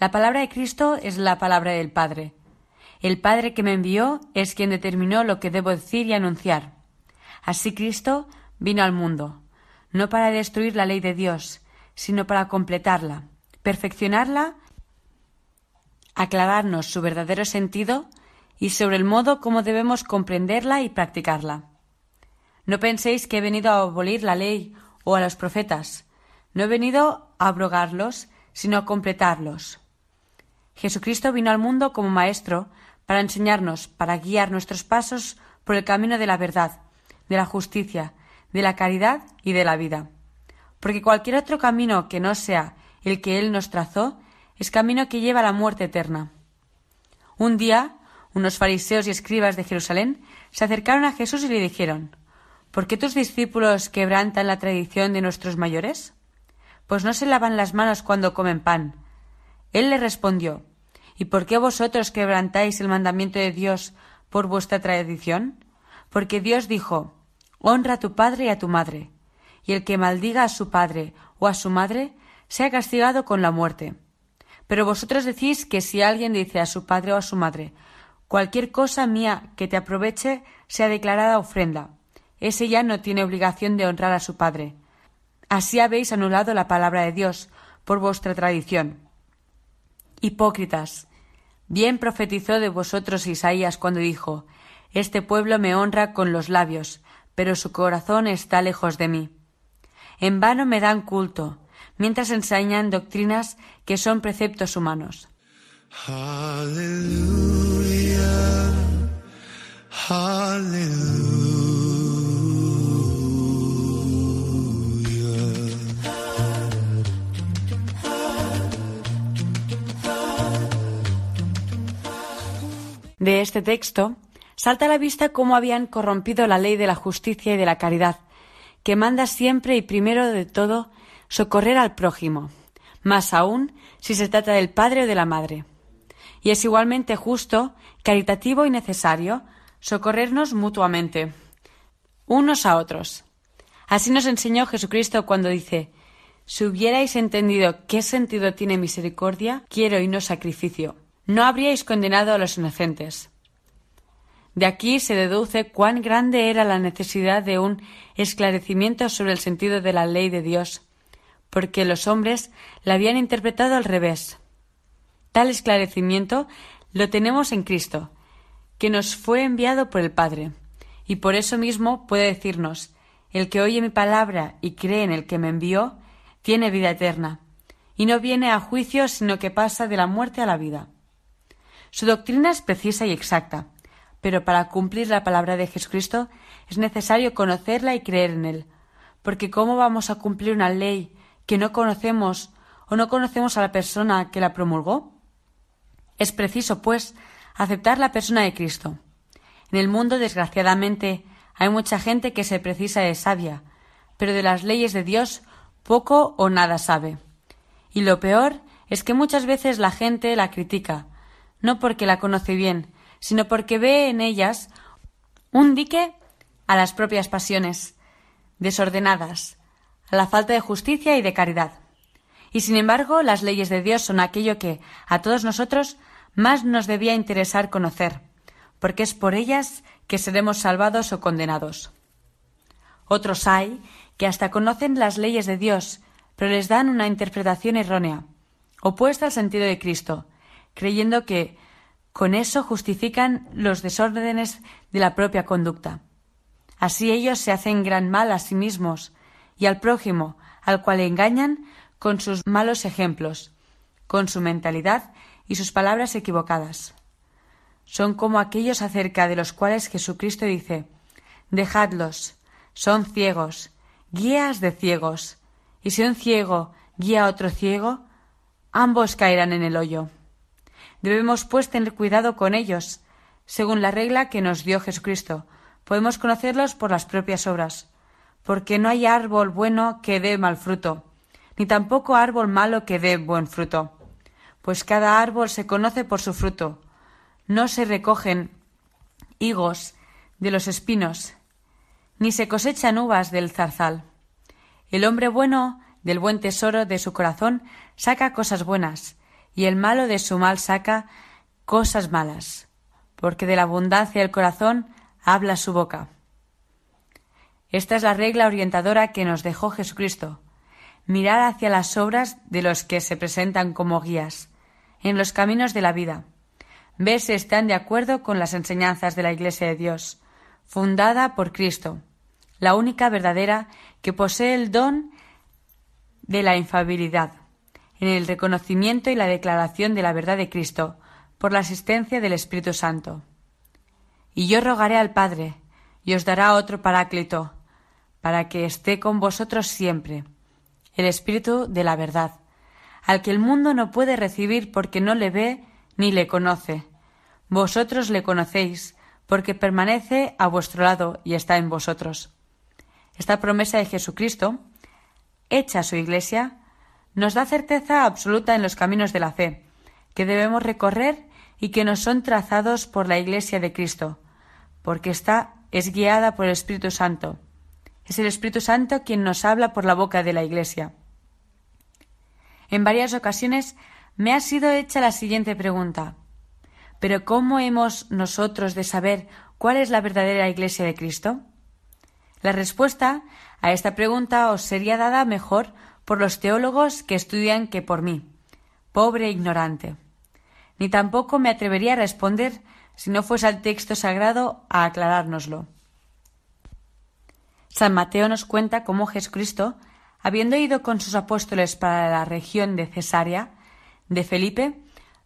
La palabra de Cristo es la palabra del Padre. El Padre que me envió es quien determinó lo que debo decir y anunciar. Así Cristo vino al mundo, no para destruir la ley de Dios, sino para completarla, perfeccionarla, aclararnos su verdadero sentido y sobre el modo como debemos comprenderla y practicarla. No penséis que he venido a abolir la ley o a los profetas. No he venido a abrogarlos, sino a completarlos. Jesucristo vino al mundo como Maestro para enseñarnos, para guiar nuestros pasos por el camino de la verdad, de la justicia, de la caridad y de la vida. Porque cualquier otro camino que no sea el que Él nos trazó es camino que lleva a la muerte eterna. Un día, unos fariseos y escribas de Jerusalén se acercaron a Jesús y le dijeron ¿Por qué tus discípulos quebrantan la tradición de nuestros mayores? Pues no se lavan las manos cuando comen pan. Él le respondió ¿Y por qué vosotros quebrantáis el mandamiento de Dios por vuestra tradición? Porque Dios dijo Honra a tu padre y a tu madre, y el que maldiga a su padre o a su madre sea castigado con la muerte. Pero vosotros decís que si alguien dice a su padre o a su madre cualquier cosa mía que te aproveche sea declarada ofrenda, ese ya no tiene obligación de honrar a su padre. Así habéis anulado la palabra de Dios por vuestra tradición. Hipócritas, bien profetizó de vosotros Isaías cuando dijo Este pueblo me honra con los labios, pero su corazón está lejos de mí. En vano me dan culto, mientras enseñan doctrinas que son preceptos humanos. De este texto salta a la vista cómo habían corrompido la ley de la justicia y de la caridad, que manda siempre y primero de todo socorrer al prójimo, más aún si se trata del padre o de la madre. Y es igualmente justo, caritativo y necesario socorrernos mutuamente, unos a otros. Así nos enseñó Jesucristo cuando dice Si hubierais entendido qué sentido tiene misericordia, quiero y no sacrificio, no habríais condenado a los inocentes. De aquí se deduce cuán grande era la necesidad de un esclarecimiento sobre el sentido de la ley de Dios, porque los hombres la habían interpretado al revés. Tal esclarecimiento lo tenemos en Cristo, que nos fue enviado por el Padre, y por eso mismo puede decirnos el que oye mi palabra y cree en el que me envió, tiene vida eterna, y no viene a juicio, sino que pasa de la muerte a la vida. Su doctrina es precisa y exacta, pero para cumplir la palabra de Jesucristo es necesario conocerla y creer en él, porque ¿cómo vamos a cumplir una ley que no conocemos o no conocemos a la persona que la promulgó? Es preciso, pues, aceptar la persona de Cristo. En el mundo, desgraciadamente, hay mucha gente que se precisa de sabia, pero de las leyes de Dios poco o nada sabe. Y lo peor es que muchas veces la gente la critica, no porque la conoce bien, sino porque ve en ellas un dique a las propias pasiones, desordenadas, a la falta de justicia y de caridad. Y sin embargo, las leyes de Dios son aquello que a todos nosotros más nos debía interesar conocer, porque es por ellas que seremos salvados o condenados. Otros hay que hasta conocen las leyes de Dios, pero les dan una interpretación errónea, opuesta al sentido de Cristo, creyendo que con eso justifican los desórdenes de la propia conducta. Así ellos se hacen gran mal a sí mismos y al prójimo, al cual engañan con sus malos ejemplos, con su mentalidad y sus palabras equivocadas. Son como aquellos acerca de los cuales Jesucristo dice Dejadlos, son ciegos, guías de ciegos, y si un ciego guía a otro ciego, ambos caerán en el hoyo. Debemos, pues, tener cuidado con ellos, según la regla que nos dio Jesucristo. Podemos conocerlos por las propias obras, porque no hay árbol bueno que dé mal fruto, ni tampoco árbol malo que dé buen fruto. Pues cada árbol se conoce por su fruto. No se recogen higos de los espinos, ni se cosechan uvas del zarzal. El hombre bueno del buen tesoro de su corazón saca cosas buenas, y el malo de su mal saca cosas malas, porque de la abundancia del corazón habla su boca. Esta es la regla orientadora que nos dejó Jesucristo. Mirar hacia las obras de los que se presentan como guías, en los caminos de la vida. Ver si están de acuerdo con las enseñanzas de la Iglesia de Dios, fundada por Cristo, la única verdadera que posee el don de la infabilidad en el reconocimiento y la declaración de la verdad de Cristo por la asistencia del Espíritu Santo. Y yo rogaré al Padre, y os dará otro Paráclito, para que esté con vosotros siempre, el Espíritu de la verdad, al que el mundo no puede recibir porque no le ve ni le conoce. Vosotros le conocéis, porque permanece a vuestro lado y está en vosotros. Esta promesa de Jesucristo, hecha a su Iglesia, nos da certeza absoluta en los caminos de la fe, que debemos recorrer y que nos son trazados por la Iglesia de Cristo, porque ésta es guiada por el Espíritu Santo. Es el Espíritu Santo quien nos habla por la boca de la Iglesia. En varias ocasiones me ha sido hecha la siguiente pregunta. ¿Pero cómo hemos nosotros de saber cuál es la verdadera Iglesia de Cristo? La respuesta a esta pregunta os sería dada mejor por los teólogos que estudian que por mí, pobre e ignorante. Ni tampoco me atrevería a responder si no fuese el texto sagrado a aclarárnoslo. San Mateo nos cuenta cómo Jesucristo, habiendo ido con sus apóstoles para la región de Cesarea de Felipe,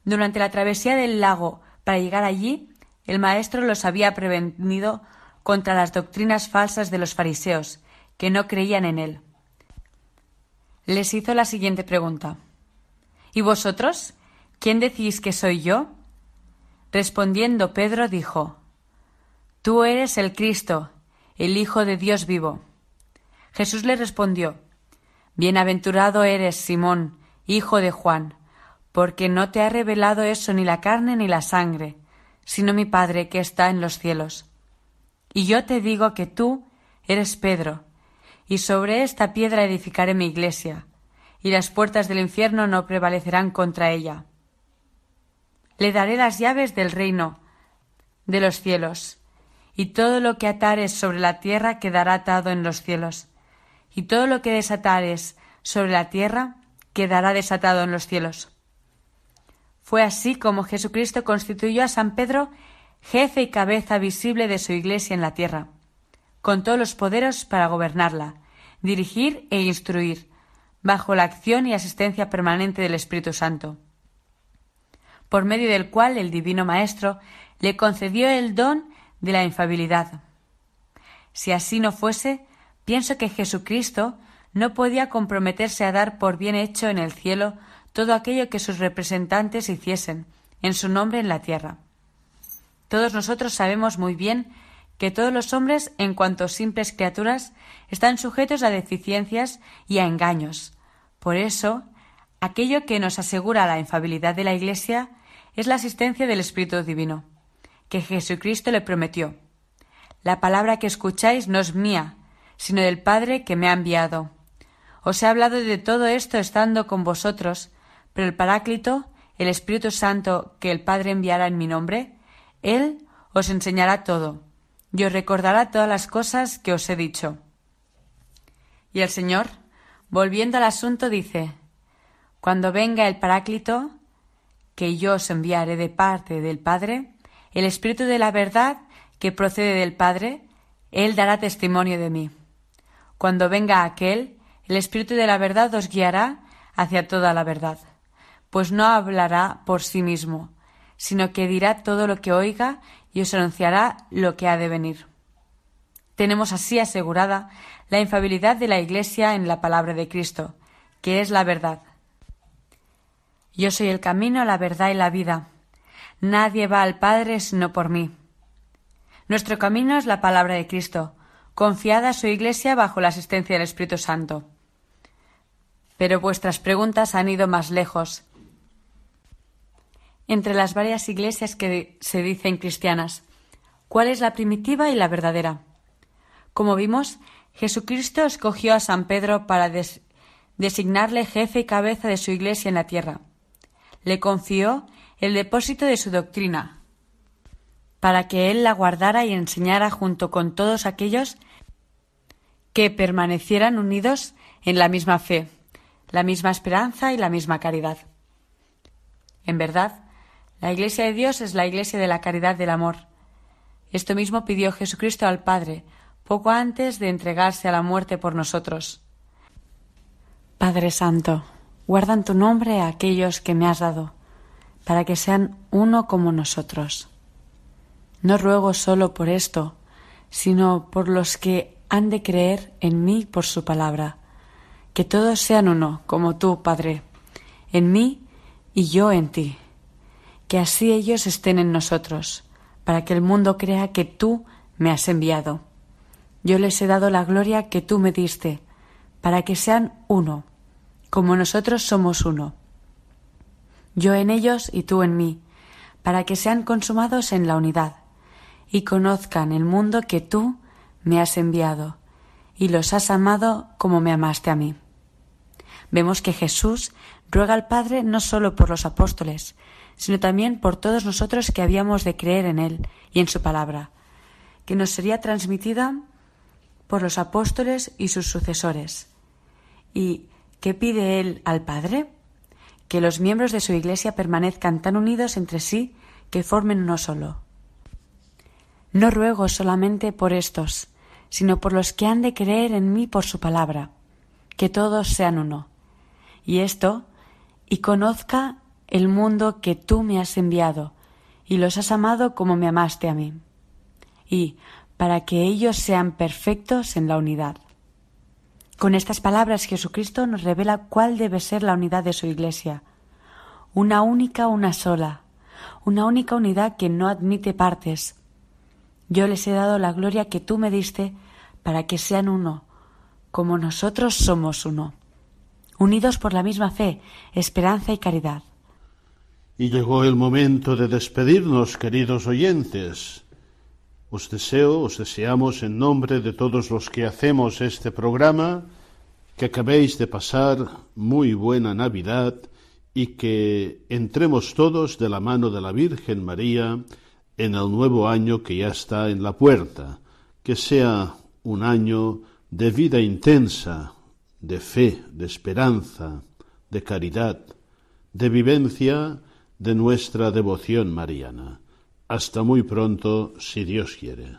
Durante la travesía del lago para llegar allí, el Maestro los había prevenido contra las doctrinas falsas de los fariseos, que no creían en él. Les hizo la siguiente pregunta. ¿Y vosotros? ¿Quién decís que soy yo? Respondiendo Pedro dijo, Tú eres el Cristo, el Hijo de Dios vivo. Jesús le respondió, Bienaventurado eres, Simón, hijo de Juan, porque no te ha revelado eso ni la carne ni la sangre, sino mi Padre que está en los cielos. Y yo te digo que tú eres Pedro, y sobre esta piedra edificaré mi iglesia, y las puertas del infierno no prevalecerán contra ella. Le daré las llaves del reino de los cielos, y todo lo que atares sobre la tierra quedará atado en los cielos, y todo lo que desatares sobre la tierra quedará desatado en los cielos. Fue así como Jesucristo constituyó a San Pedro jefe y cabeza visible de su Iglesia en la tierra, con todos los poderes para gobernarla, dirigir e instruir, bajo la acción y asistencia permanente del Espíritu Santo, por medio del cual el Divino Maestro le concedió el don de la infabilidad. Si así no fuese, pienso que Jesucristo no podía comprometerse a dar por bien hecho en el cielo todo aquello que sus representantes hiciesen en su nombre en la tierra. Todos nosotros sabemos muy bien que todos los hombres, en cuanto simples criaturas, están sujetos a deficiencias y a engaños. Por eso, aquello que nos asegura la infabilidad de la Iglesia es la asistencia del Espíritu Divino, que Jesucristo le prometió. La palabra que escucháis no es mía, sino del Padre que me ha enviado. Os he hablado de todo esto estando con vosotros, pero el Paráclito, el Espíritu Santo que el Padre enviará en mi nombre, Él os enseñará todo, y os recordará todas las cosas que os he dicho. Y el Señor, volviendo al asunto, dice, Cuando venga el Paráclito, que yo os enviaré de parte del Padre, el Espíritu de la verdad que procede del Padre, Él dará testimonio de mí. Cuando venga aquel, el Espíritu de la verdad os guiará hacia toda la verdad pues no hablará por sí mismo, sino que dirá todo lo que oiga y os anunciará lo que ha de venir. Tenemos así asegurada la infabilidad de la Iglesia en la palabra de Cristo, que es la verdad. Yo soy el camino, la verdad y la vida. Nadie va al Padre sino por mí. Nuestro camino es la palabra de Cristo, confiada a su Iglesia bajo la asistencia del Espíritu Santo. Pero vuestras preguntas han ido más lejos entre las varias iglesias que se dicen cristianas. ¿Cuál es la primitiva y la verdadera? Como vimos, Jesucristo escogió a San Pedro para designarle jefe y cabeza de su iglesia en la tierra. Le confió el depósito de su doctrina, para que él la guardara y enseñara junto con todos aquellos que permanecieran unidos en la misma fe, la misma esperanza y la misma caridad. En verdad, la Iglesia de Dios es la Iglesia de la caridad del amor. Esto mismo pidió Jesucristo al Padre poco antes de entregarse a la muerte por nosotros. Padre Santo, guarda en tu nombre a aquellos que me has dado, para que sean uno como nosotros. No ruego solo por esto, sino por los que han de creer en mí por su palabra, que todos sean uno, como tú, Padre, en mí y yo en ti que así ellos estén en nosotros, para que el mundo crea que tú me has enviado. Yo les he dado la gloria que tú me diste, para que sean uno, como nosotros somos uno. Yo en ellos y tú en mí, para que sean consumados en la unidad, y conozcan el mundo que tú me has enviado, y los has amado como me amaste a mí. Vemos que Jesús ruega al Padre no solo por los apóstoles, sino también por todos nosotros que habíamos de creer en Él y en su palabra, que nos sería transmitida por los apóstoles y sus sucesores. ¿Y qué pide Él al Padre? Que los miembros de su Iglesia permanezcan tan unidos entre sí que formen uno solo. No ruego solamente por estos, sino por los que han de creer en mí por su palabra, que todos sean uno. Y esto, y conozca el mundo que tú me has enviado, y los has amado como me amaste a mí. Y para que ellos sean perfectos en la unidad. Con estas palabras Jesucristo nos revela cuál debe ser la unidad de su Iglesia. Una única, una sola, una única unidad que no admite partes. Yo les he dado la gloria que tú me diste para que sean uno, como nosotros somos uno, unidos por la misma fe, esperanza y caridad. Y llegó el momento de despedirnos, queridos oyentes. Os deseo, os deseamos en nombre de todos los que hacemos este programa, que acabéis de pasar muy buena Navidad y que entremos todos de la mano de la Virgen María en el nuevo año que ya está en la puerta, que sea un año de vida intensa, de fe, de esperanza, de caridad, de vivencia de nuestra devoción mariana. Hasta muy pronto, si Dios quiere.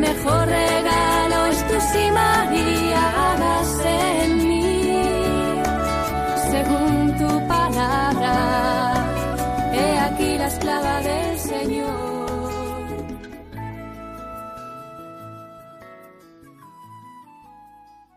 Mejor